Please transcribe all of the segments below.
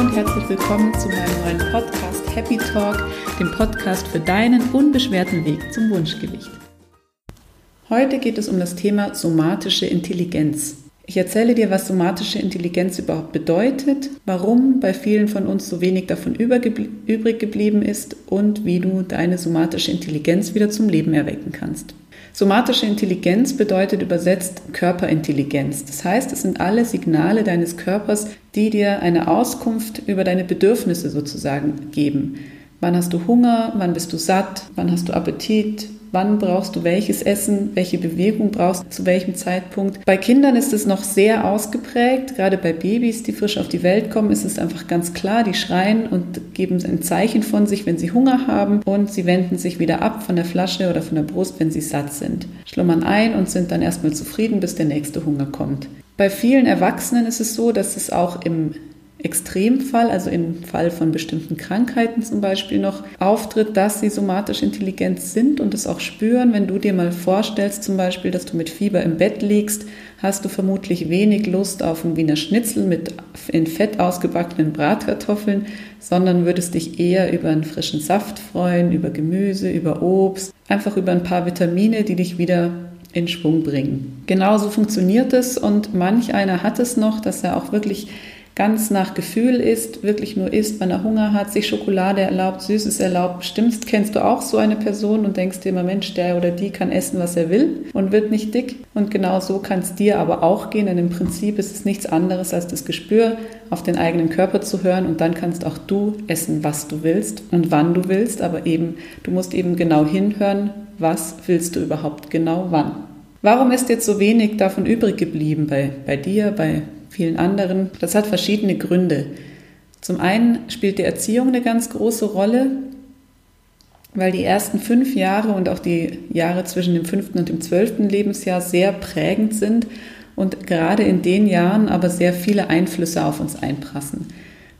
und herzlich willkommen zu meinem neuen Podcast Happy Talk, dem Podcast für deinen unbeschwerten Weg zum Wunschgewicht. Heute geht es um das Thema somatische Intelligenz. Ich erzähle dir, was somatische Intelligenz überhaupt bedeutet, warum bei vielen von uns so wenig davon übrig geblieben ist und wie du deine somatische Intelligenz wieder zum Leben erwecken kannst. Somatische Intelligenz bedeutet übersetzt Körperintelligenz. Das heißt, es sind alle Signale deines Körpers, die dir eine Auskunft über deine Bedürfnisse sozusagen geben. Wann hast du Hunger? Wann bist du satt? Wann hast du Appetit? wann brauchst du welches Essen, welche Bewegung brauchst du zu welchem Zeitpunkt. Bei Kindern ist es noch sehr ausgeprägt, gerade bei Babys, die frisch auf die Welt kommen, ist es einfach ganz klar, die schreien und geben ein Zeichen von sich, wenn sie Hunger haben und sie wenden sich wieder ab von der Flasche oder von der Brust, wenn sie satt sind, schlummern ein und sind dann erstmal zufrieden, bis der nächste Hunger kommt. Bei vielen Erwachsenen ist es so, dass es auch im Extremfall, also im Fall von bestimmten Krankheiten zum Beispiel noch auftritt, dass sie somatisch intelligent sind und es auch spüren. Wenn du dir mal vorstellst, zum Beispiel, dass du mit Fieber im Bett liegst, hast du vermutlich wenig Lust auf ein Wiener Schnitzel mit in Fett ausgebackenen Bratkartoffeln, sondern würdest dich eher über einen frischen Saft freuen, über Gemüse, über Obst, einfach über ein paar Vitamine, die dich wieder in Schwung bringen. Genauso funktioniert es und manch einer hat es noch, dass er auch wirklich ganz nach Gefühl isst, wirklich nur isst, wenn er Hunger hat, sich Schokolade erlaubt, Süßes erlaubt. Bestimmt kennst du auch so eine Person und denkst dir immer, Mensch, der oder die kann essen, was er will und wird nicht dick. Und genau so kann es dir aber auch gehen, denn im Prinzip ist es nichts anderes als das Gespür, auf den eigenen Körper zu hören und dann kannst auch du essen, was du willst und wann du willst, aber eben, du musst eben genau hinhören, was willst du überhaupt genau wann. Warum ist jetzt so wenig davon übrig geblieben bei, bei dir, bei vielen anderen. Das hat verschiedene Gründe. Zum einen spielt die Erziehung eine ganz große Rolle, weil die ersten fünf Jahre und auch die Jahre zwischen dem fünften und dem zwölften Lebensjahr sehr prägend sind und gerade in den Jahren aber sehr viele Einflüsse auf uns einprassen.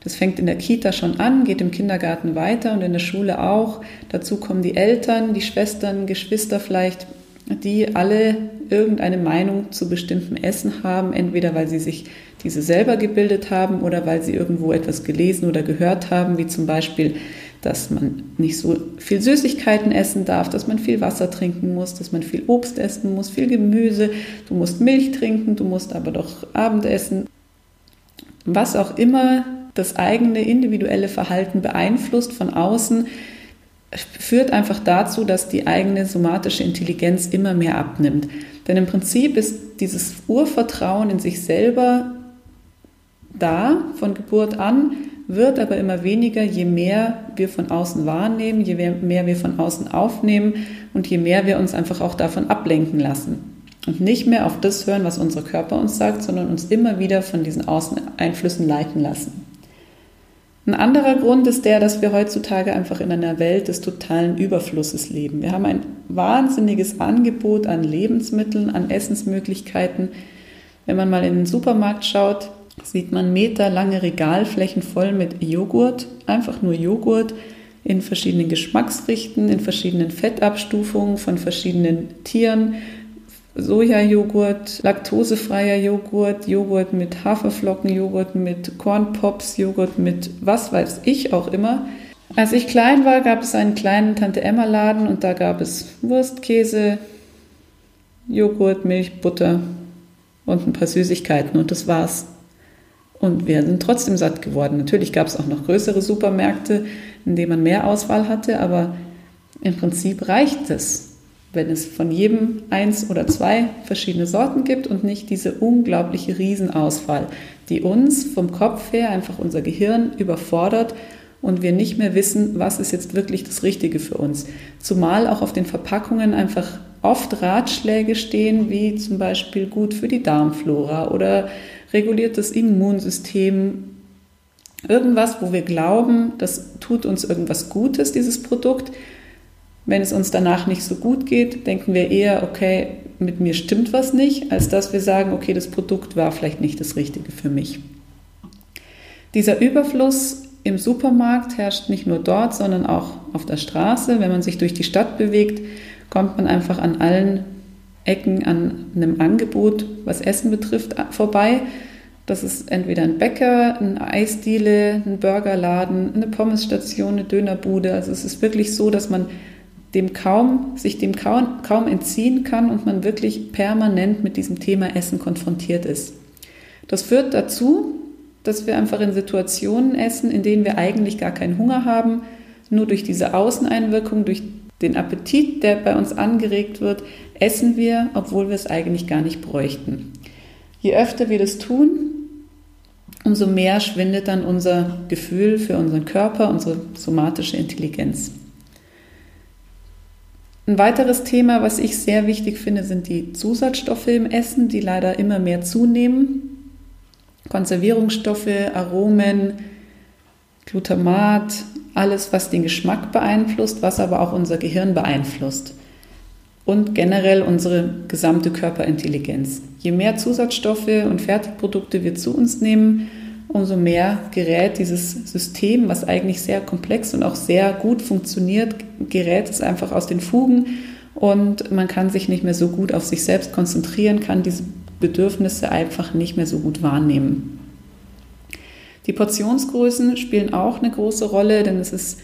Das fängt in der Kita schon an, geht im Kindergarten weiter und in der Schule auch. Dazu kommen die Eltern, die Schwestern, Geschwister vielleicht, die alle irgendeine Meinung zu bestimmtem Essen haben, entweder weil sie sich diese selber gebildet haben oder weil sie irgendwo etwas gelesen oder gehört haben, wie zum Beispiel, dass man nicht so viel Süßigkeiten essen darf, dass man viel Wasser trinken muss, dass man viel Obst essen muss, viel Gemüse, du musst Milch trinken, du musst aber doch Abendessen. Was auch immer das eigene individuelle Verhalten beeinflusst von außen, führt einfach dazu, dass die eigene somatische Intelligenz immer mehr abnimmt. Denn im Prinzip ist dieses Urvertrauen in sich selber da von Geburt an, wird aber immer weniger, je mehr wir von außen wahrnehmen, je mehr wir von außen aufnehmen und je mehr wir uns einfach auch davon ablenken lassen. Und nicht mehr auf das hören, was unser Körper uns sagt, sondern uns immer wieder von diesen Außeneinflüssen leiten lassen. Ein anderer Grund ist der, dass wir heutzutage einfach in einer Welt des totalen Überflusses leben. Wir haben ein wahnsinniges Angebot an Lebensmitteln, an Essensmöglichkeiten. Wenn man mal in den Supermarkt schaut, sieht man meterlange Regalflächen voll mit Joghurt, einfach nur Joghurt in verschiedenen Geschmacksrichten, in verschiedenen Fettabstufungen von verschiedenen Tieren. Sojajoghurt, laktosefreier Joghurt, Joghurt mit Haferflocken, Joghurt mit Cornpops, Joghurt mit was weiß ich auch immer. Als ich klein war, gab es einen kleinen Tante Emma Laden und da gab es Wurst, Käse, Joghurt, Milch, Butter und ein paar Süßigkeiten und das war's. Und wir sind trotzdem satt geworden. Natürlich gab es auch noch größere Supermärkte, in denen man mehr Auswahl hatte, aber im Prinzip reicht es, wenn es von jedem eins oder zwei verschiedene Sorten gibt und nicht diese unglaubliche Riesenauswahl, die uns vom Kopf her einfach unser Gehirn überfordert und wir nicht mehr wissen, was ist jetzt wirklich das Richtige für uns. Zumal auch auf den Verpackungen einfach oft Ratschläge stehen, wie zum Beispiel gut für die Darmflora oder reguliert das Immunsystem. Irgendwas, wo wir glauben, das tut uns irgendwas Gutes, dieses Produkt. Wenn es uns danach nicht so gut geht, denken wir eher, okay, mit mir stimmt was nicht, als dass wir sagen, okay, das Produkt war vielleicht nicht das Richtige für mich. Dieser Überfluss im Supermarkt herrscht nicht nur dort, sondern auch auf der Straße. Wenn man sich durch die Stadt bewegt, kommt man einfach an allen Ecken an einem Angebot, was Essen betrifft, vorbei. Das ist entweder ein Bäcker, ein Eisdiele, ein Burgerladen, eine Pommesstation, eine Dönerbude. Also es ist wirklich so, dass man dem kaum, sich dem kaum, kaum entziehen kann und man wirklich permanent mit diesem Thema Essen konfrontiert ist. Das führt dazu, dass wir einfach in Situationen essen, in denen wir eigentlich gar keinen Hunger haben, nur durch diese Außeneinwirkung, durch den Appetit, der bei uns angeregt wird, essen wir, obwohl wir es eigentlich gar nicht bräuchten. Je öfter wir das tun, umso mehr schwindet dann unser Gefühl für unseren Körper, unsere somatische Intelligenz. Ein weiteres Thema, was ich sehr wichtig finde, sind die Zusatzstoffe im Essen, die leider immer mehr zunehmen. Konservierungsstoffe, Aromen, Glutamat, alles, was den Geschmack beeinflusst, was aber auch unser Gehirn beeinflusst und generell unsere gesamte Körperintelligenz. Je mehr Zusatzstoffe und Fertigprodukte wir zu uns nehmen, umso mehr gerät dieses System, was eigentlich sehr komplex und auch sehr gut funktioniert, gerät es einfach aus den Fugen und man kann sich nicht mehr so gut auf sich selbst konzentrieren, kann diese Bedürfnisse einfach nicht mehr so gut wahrnehmen. Die Portionsgrößen spielen auch eine große Rolle, denn es ist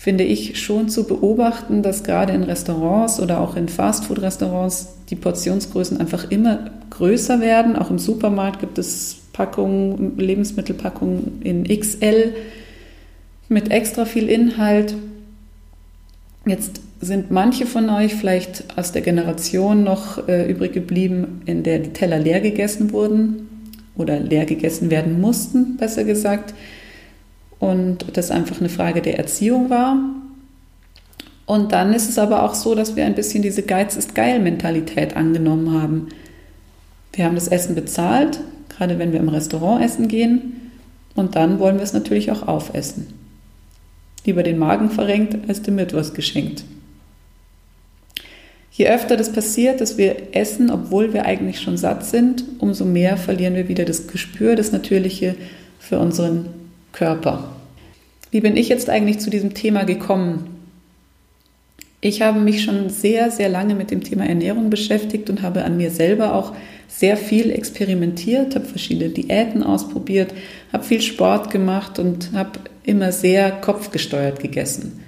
finde ich schon zu beobachten, dass gerade in Restaurants oder auch in Fastfood-Restaurants die Portionsgrößen einfach immer größer werden. Auch im Supermarkt gibt es Packungen, Lebensmittelpackungen in XL mit extra viel Inhalt. Jetzt sind manche von euch vielleicht aus der Generation noch äh, übrig geblieben, in der die Teller leer gegessen wurden oder leer gegessen werden mussten, besser gesagt und das einfach eine Frage der Erziehung war. Und dann ist es aber auch so, dass wir ein bisschen diese Geiz ist geil Mentalität angenommen haben. Wir haben das Essen bezahlt, gerade wenn wir im Restaurant essen gehen, und dann wollen wir es natürlich auch aufessen. Lieber den Magen verrenkt, als dem etwas geschenkt. Je öfter das passiert, dass wir essen, obwohl wir eigentlich schon satt sind, umso mehr verlieren wir wieder das Gespür, das Natürliche für unseren Körper. Wie bin ich jetzt eigentlich zu diesem Thema gekommen? Ich habe mich schon sehr, sehr lange mit dem Thema Ernährung beschäftigt und habe an mir selber auch sehr viel experimentiert, habe verschiedene Diäten ausprobiert, habe viel Sport gemacht und habe immer sehr kopfgesteuert gegessen.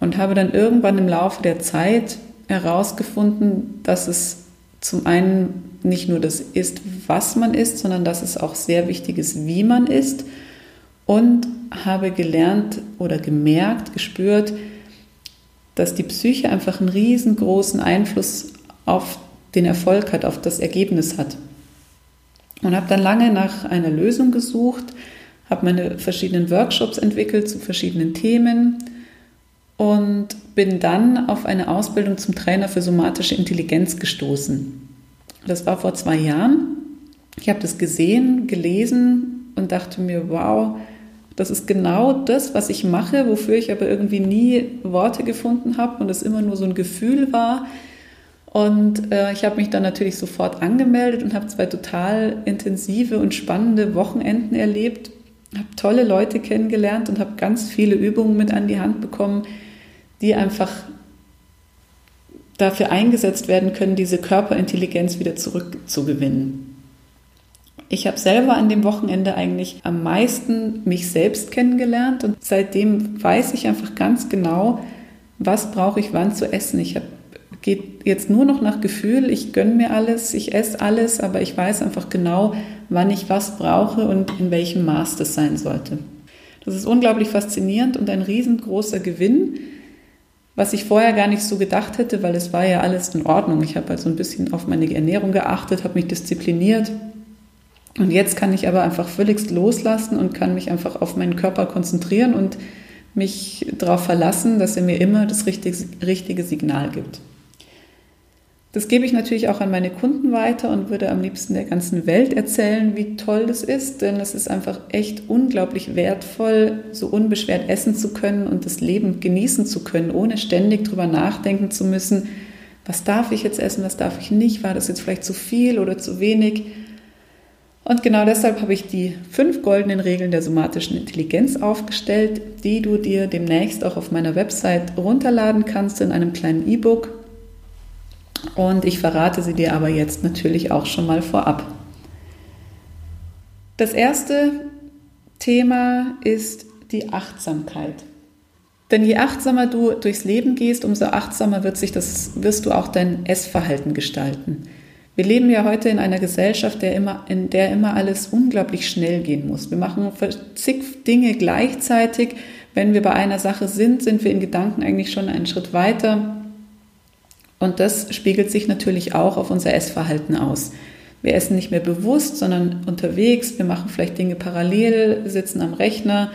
Und habe dann irgendwann im Laufe der Zeit herausgefunden, dass es zum einen nicht nur das ist, was man isst, sondern dass es auch sehr wichtig ist, wie man isst und habe gelernt oder gemerkt, gespürt, dass die Psyche einfach einen riesengroßen Einfluss auf den Erfolg hat, auf das Ergebnis hat. Und habe dann lange nach einer Lösung gesucht, habe meine verschiedenen Workshops entwickelt zu verschiedenen Themen und bin dann auf eine Ausbildung zum Trainer für somatische Intelligenz gestoßen. Das war vor zwei Jahren. Ich habe das gesehen, gelesen und dachte mir, wow, das ist genau das, was ich mache, wofür ich aber irgendwie nie Worte gefunden habe und es immer nur so ein Gefühl war. Und äh, ich habe mich dann natürlich sofort angemeldet und habe zwei total intensive und spannende Wochenenden erlebt, habe tolle Leute kennengelernt und habe ganz viele Übungen mit an die Hand bekommen, die einfach dafür eingesetzt werden können, diese Körperintelligenz wieder zurückzugewinnen. Ich habe selber an dem Wochenende eigentlich am meisten mich selbst kennengelernt und seitdem weiß ich einfach ganz genau, was brauche ich wann zu essen. Ich geht jetzt nur noch nach Gefühl, ich gönne mir alles, ich esse alles, aber ich weiß einfach genau, wann ich was brauche und in welchem Maß das sein sollte. Das ist unglaublich faszinierend und ein riesengroßer Gewinn, was ich vorher gar nicht so gedacht hätte, weil es war ja alles in Ordnung. Ich habe also ein bisschen auf meine Ernährung geachtet, habe mich diszipliniert und jetzt kann ich aber einfach völligst loslassen und kann mich einfach auf meinen Körper konzentrieren und mich darauf verlassen, dass er mir immer das richtige, richtige Signal gibt. Das gebe ich natürlich auch an meine Kunden weiter und würde am liebsten der ganzen Welt erzählen, wie toll das ist, denn es ist einfach echt unglaublich wertvoll, so unbeschwert essen zu können und das Leben genießen zu können, ohne ständig darüber nachdenken zu müssen, was darf ich jetzt essen, was darf ich nicht, war das jetzt vielleicht zu viel oder zu wenig. Und genau deshalb habe ich die fünf goldenen Regeln der somatischen Intelligenz aufgestellt, die du dir demnächst auch auf meiner Website runterladen kannst in einem kleinen E-Book. Und ich verrate sie dir aber jetzt natürlich auch schon mal vorab. Das erste Thema ist die Achtsamkeit. Denn je achtsamer du durchs Leben gehst, umso achtsamer wird sich das, wirst du auch dein Essverhalten gestalten. Wir leben ja heute in einer Gesellschaft, der immer, in der immer alles unglaublich schnell gehen muss. Wir machen zig Dinge gleichzeitig. Wenn wir bei einer Sache sind, sind wir in Gedanken eigentlich schon einen Schritt weiter. Und das spiegelt sich natürlich auch auf unser Essverhalten aus. Wir essen nicht mehr bewusst, sondern unterwegs. Wir machen vielleicht Dinge parallel, sitzen am Rechner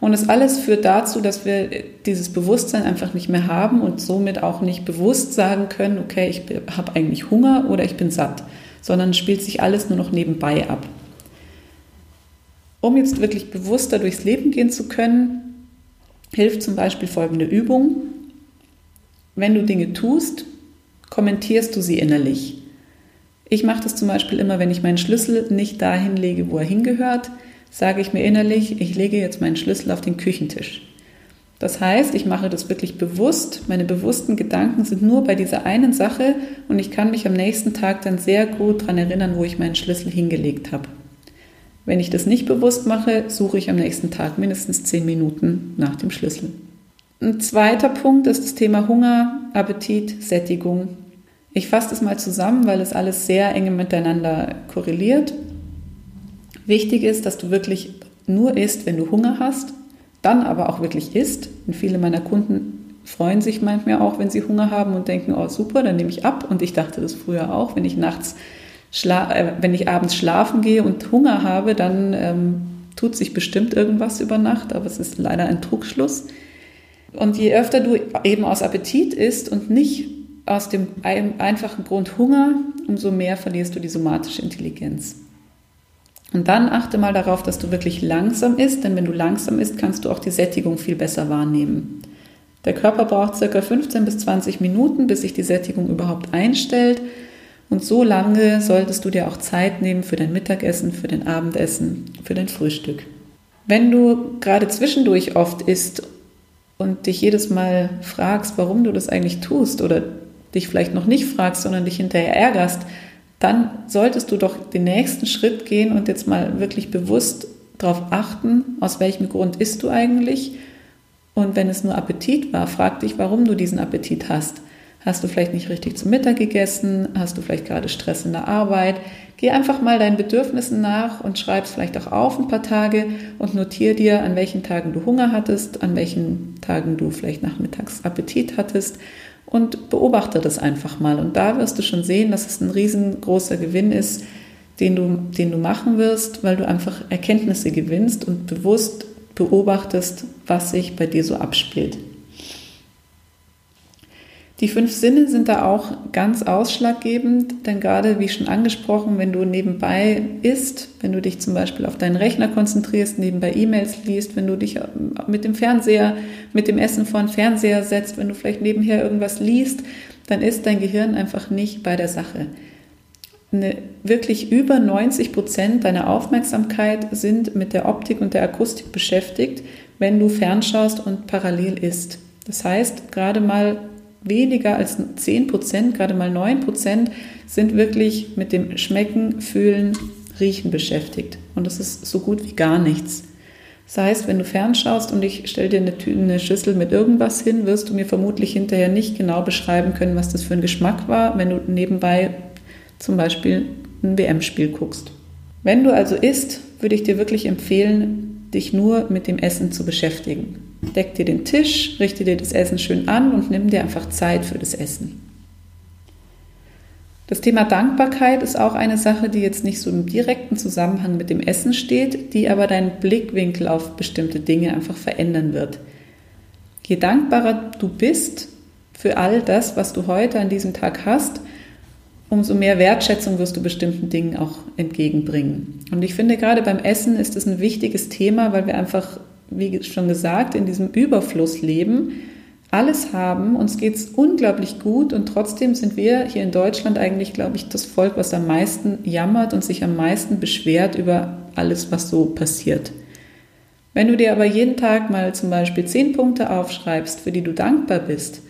und das alles führt dazu, dass wir dieses Bewusstsein einfach nicht mehr haben und somit auch nicht bewusst sagen können, okay, ich habe eigentlich Hunger oder ich bin satt, sondern spielt sich alles nur noch nebenbei ab. Um jetzt wirklich bewusster durchs Leben gehen zu können, hilft zum Beispiel folgende Übung. Wenn du Dinge tust, kommentierst du sie innerlich. Ich mache das zum Beispiel immer, wenn ich meinen Schlüssel nicht dahin lege, wo er hingehört, sage ich mir innerlich, ich lege jetzt meinen Schlüssel auf den Küchentisch. Das heißt, ich mache das wirklich bewusst. Meine bewussten Gedanken sind nur bei dieser einen Sache und ich kann mich am nächsten Tag dann sehr gut daran erinnern, wo ich meinen Schlüssel hingelegt habe. Wenn ich das nicht bewusst mache, suche ich am nächsten Tag mindestens zehn Minuten nach dem Schlüssel. Ein zweiter Punkt ist das Thema Hunger, Appetit, Sättigung. Ich fasse das mal zusammen, weil es alles sehr eng miteinander korreliert. Wichtig ist, dass du wirklich nur isst, wenn du Hunger hast, dann aber auch wirklich isst. Und viele meiner Kunden freuen sich manchmal auch, wenn sie Hunger haben und denken, oh super, dann nehme ich ab. Und ich dachte das früher auch, wenn ich nachts, äh, wenn ich abends schlafen gehe und Hunger habe, dann ähm, tut sich bestimmt irgendwas über Nacht, aber es ist leider ein Trugschluss. Und je öfter du eben aus Appetit isst und nicht aus dem einfachen Grund Hunger, umso mehr verlierst du die somatische Intelligenz. Und dann achte mal darauf, dass du wirklich langsam isst, denn wenn du langsam isst, kannst du auch die Sättigung viel besser wahrnehmen. Der Körper braucht ca. 15 bis 20 Minuten, bis sich die Sättigung überhaupt einstellt. Und so lange solltest du dir auch Zeit nehmen für dein Mittagessen, für dein Abendessen, für dein Frühstück. Wenn du gerade zwischendurch oft isst und dich jedes Mal fragst, warum du das eigentlich tust oder dich vielleicht noch nicht fragst, sondern dich hinterher ärgerst, dann solltest du doch den nächsten Schritt gehen und jetzt mal wirklich bewusst darauf achten, aus welchem Grund isst du eigentlich. Und wenn es nur Appetit war, frag dich, warum du diesen Appetit hast. Hast du vielleicht nicht richtig zum Mittag gegessen? Hast du vielleicht gerade Stress in der Arbeit? Geh einfach mal deinen Bedürfnissen nach und schreib es vielleicht auch auf ein paar Tage und notiere dir, an welchen Tagen du Hunger hattest, an welchen Tagen du vielleicht nachmittags Appetit hattest und beobachte das einfach mal. Und da wirst du schon sehen, dass es ein riesengroßer Gewinn ist, den du, den du machen wirst, weil du einfach Erkenntnisse gewinnst und bewusst beobachtest, was sich bei dir so abspielt. Die fünf Sinne sind da auch ganz ausschlaggebend, denn gerade wie schon angesprochen, wenn du nebenbei isst, wenn du dich zum Beispiel auf deinen Rechner konzentrierst, nebenbei E-Mails liest, wenn du dich mit dem Fernseher, mit dem Essen vor den Fernseher setzt, wenn du vielleicht nebenher irgendwas liest, dann ist dein Gehirn einfach nicht bei der Sache. Eine, wirklich über 90 Prozent deiner Aufmerksamkeit sind mit der Optik und der Akustik beschäftigt, wenn du fernschaust und parallel isst. Das heißt, gerade mal weniger als 10 Prozent, gerade mal 9 Prozent, sind wirklich mit dem Schmecken, Fühlen, Riechen beschäftigt. Und das ist so gut wie gar nichts. Das heißt, wenn du fernschaust und ich stelle dir eine, eine, Schüssel mit irgendwas hin, wirst du mir vermutlich hinterher nicht genau beschreiben können, was das für ein Geschmack war, wenn du nebenbei zum Beispiel ein WM-Spiel guckst. Wenn du also isst, würde ich dir wirklich empfehlen, dich nur mit dem Essen zu beschäftigen. Deck dir den Tisch, richte dir das Essen schön an und nimm dir einfach Zeit für das Essen. Das Thema Dankbarkeit ist auch eine Sache, die jetzt nicht so im direkten Zusammenhang mit dem Essen steht, die aber deinen Blickwinkel auf bestimmte Dinge einfach verändern wird. Je dankbarer du bist für all das, was du heute an diesem Tag hast, umso mehr Wertschätzung wirst du bestimmten Dingen auch entgegenbringen. Und ich finde, gerade beim Essen ist es ein wichtiges Thema, weil wir einfach wie schon gesagt, in diesem Überfluss leben, alles haben, uns geht es unglaublich gut und trotzdem sind wir hier in Deutschland eigentlich, glaube ich, das Volk, was am meisten jammert und sich am meisten beschwert über alles, was so passiert. Wenn du dir aber jeden Tag mal zum Beispiel zehn Punkte aufschreibst, für die du dankbar bist,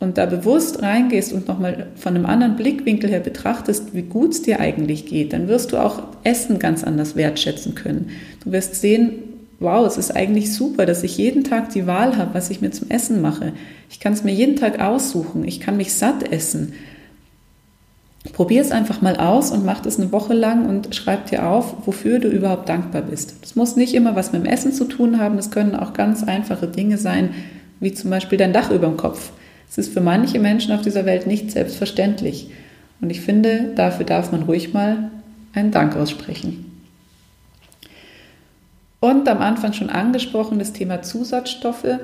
und da bewusst reingehst und nochmal von einem anderen Blickwinkel her betrachtest, wie gut es dir eigentlich geht, dann wirst du auch Essen ganz anders wertschätzen können. Du wirst sehen, wow, es ist eigentlich super, dass ich jeden Tag die Wahl habe, was ich mir zum Essen mache. Ich kann es mir jeden Tag aussuchen. Ich kann mich satt essen. Probier es einfach mal aus und mach das eine Woche lang und schreib dir auf, wofür du überhaupt dankbar bist. Das muss nicht immer was mit dem Essen zu tun haben. Das können auch ganz einfache Dinge sein, wie zum Beispiel dein Dach über dem Kopf. Es ist für manche Menschen auf dieser Welt nicht selbstverständlich. Und ich finde, dafür darf man ruhig mal einen Dank aussprechen. Und am Anfang schon angesprochen, das Thema Zusatzstoffe.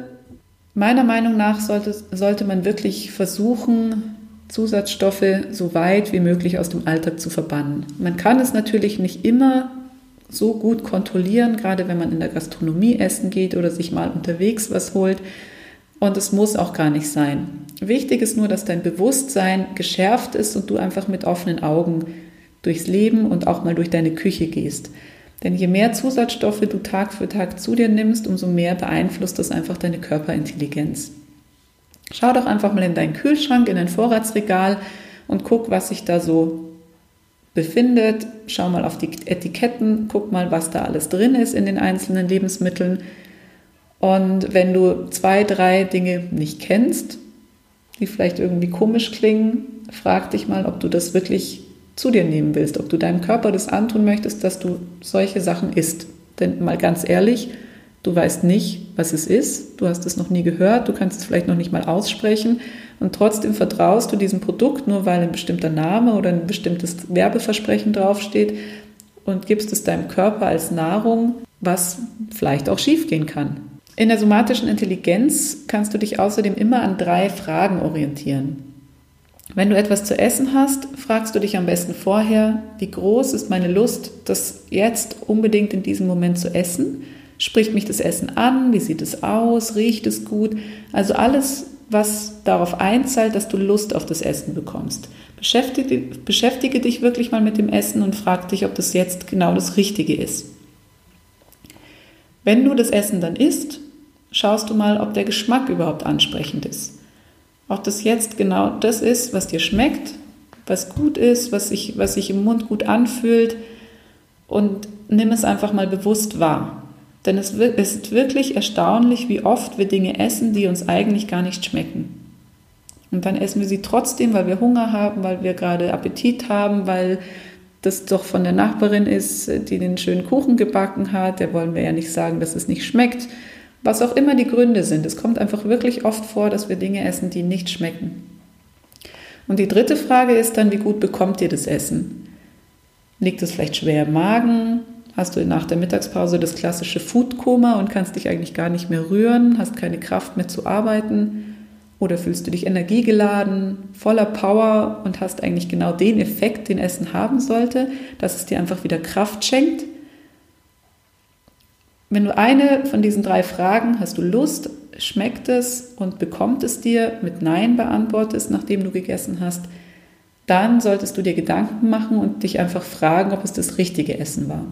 Meiner Meinung nach sollte, sollte man wirklich versuchen, Zusatzstoffe so weit wie möglich aus dem Alltag zu verbannen. Man kann es natürlich nicht immer so gut kontrollieren, gerade wenn man in der Gastronomie essen geht oder sich mal unterwegs was holt. Und es muss auch gar nicht sein. Wichtig ist nur, dass dein Bewusstsein geschärft ist und du einfach mit offenen Augen durchs Leben und auch mal durch deine Küche gehst. Denn je mehr Zusatzstoffe du Tag für Tag zu dir nimmst, umso mehr beeinflusst das einfach deine Körperintelligenz. Schau doch einfach mal in deinen Kühlschrank, in dein Vorratsregal und guck, was sich da so befindet. Schau mal auf die Etiketten, guck mal, was da alles drin ist in den einzelnen Lebensmitteln. Und wenn du zwei, drei Dinge nicht kennst, die vielleicht irgendwie komisch klingen, frag dich mal, ob du das wirklich zu dir nehmen willst, ob du deinem Körper das antun möchtest, dass du solche Sachen isst. Denn mal ganz ehrlich, Du weißt nicht, was es ist, du hast es noch nie gehört, du kannst es vielleicht noch nicht mal aussprechen und trotzdem vertraust du diesem Produkt nur, weil ein bestimmter Name oder ein bestimmtes Werbeversprechen draufsteht und gibst es deinem Körper als Nahrung, was vielleicht auch schiefgehen kann. In der somatischen Intelligenz kannst du dich außerdem immer an drei Fragen orientieren. Wenn du etwas zu essen hast, fragst du dich am besten vorher, wie groß ist meine Lust, das jetzt unbedingt in diesem Moment zu essen? Spricht mich das Essen an? Wie sieht es aus? Riecht es gut? Also alles, was darauf einzahlt, dass du Lust auf das Essen bekommst. Beschäftige, beschäftige dich wirklich mal mit dem Essen und frag dich, ob das jetzt genau das Richtige ist. Wenn du das Essen dann isst, schaust du mal, ob der Geschmack überhaupt ansprechend ist. Ob das jetzt genau das ist, was dir schmeckt, was gut ist, was sich, was sich im Mund gut anfühlt und nimm es einfach mal bewusst wahr. Denn es ist wirklich erstaunlich, wie oft wir Dinge essen, die uns eigentlich gar nicht schmecken. Und dann essen wir sie trotzdem, weil wir Hunger haben, weil wir gerade Appetit haben, weil das doch von der Nachbarin ist, die den schönen Kuchen gebacken hat. Der wollen wir ja nicht sagen, dass es nicht schmeckt. Was auch immer die Gründe sind. Es kommt einfach wirklich oft vor, dass wir Dinge essen, die nicht schmecken. Und die dritte Frage ist dann, wie gut bekommt ihr das Essen? Liegt es vielleicht schwer im Magen? hast du nach der Mittagspause das klassische Foodkoma und kannst dich eigentlich gar nicht mehr rühren, hast keine Kraft mehr zu arbeiten oder fühlst du dich energiegeladen, voller Power und hast eigentlich genau den Effekt, den Essen haben sollte, dass es dir einfach wieder Kraft schenkt. Wenn du eine von diesen drei Fragen, hast du Lust, schmeckt es und bekommt es dir mit Nein beantwortest, nachdem du gegessen hast, dann solltest du dir Gedanken machen und dich einfach fragen, ob es das richtige Essen war.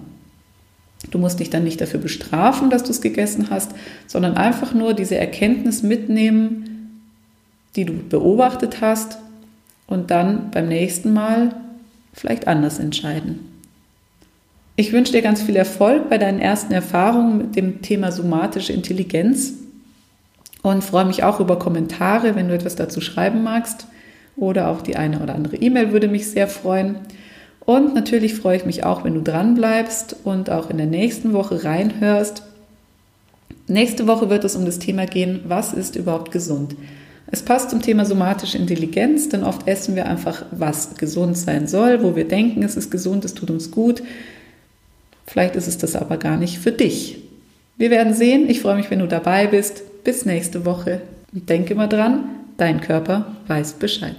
Du musst dich dann nicht dafür bestrafen, dass du es gegessen hast, sondern einfach nur diese Erkenntnis mitnehmen, die du beobachtet hast und dann beim nächsten Mal vielleicht anders entscheiden. Ich wünsche dir ganz viel Erfolg bei deinen ersten Erfahrungen mit dem Thema somatische Intelligenz und freue mich auch über Kommentare, wenn du etwas dazu schreiben magst oder auch die eine oder andere E-Mail würde mich sehr freuen. Und natürlich freue ich mich auch, wenn du dran bleibst und auch in der nächsten Woche reinhörst. Nächste Woche wird es um das Thema gehen, was ist überhaupt gesund? Es passt zum Thema somatische Intelligenz, denn oft essen wir einfach, was gesund sein soll, wo wir denken, es ist gesund, es tut uns gut. Vielleicht ist es das aber gar nicht für dich. Wir werden sehen. Ich freue mich, wenn du dabei bist. Bis nächste Woche. Und denke mal dran, dein Körper weiß Bescheid.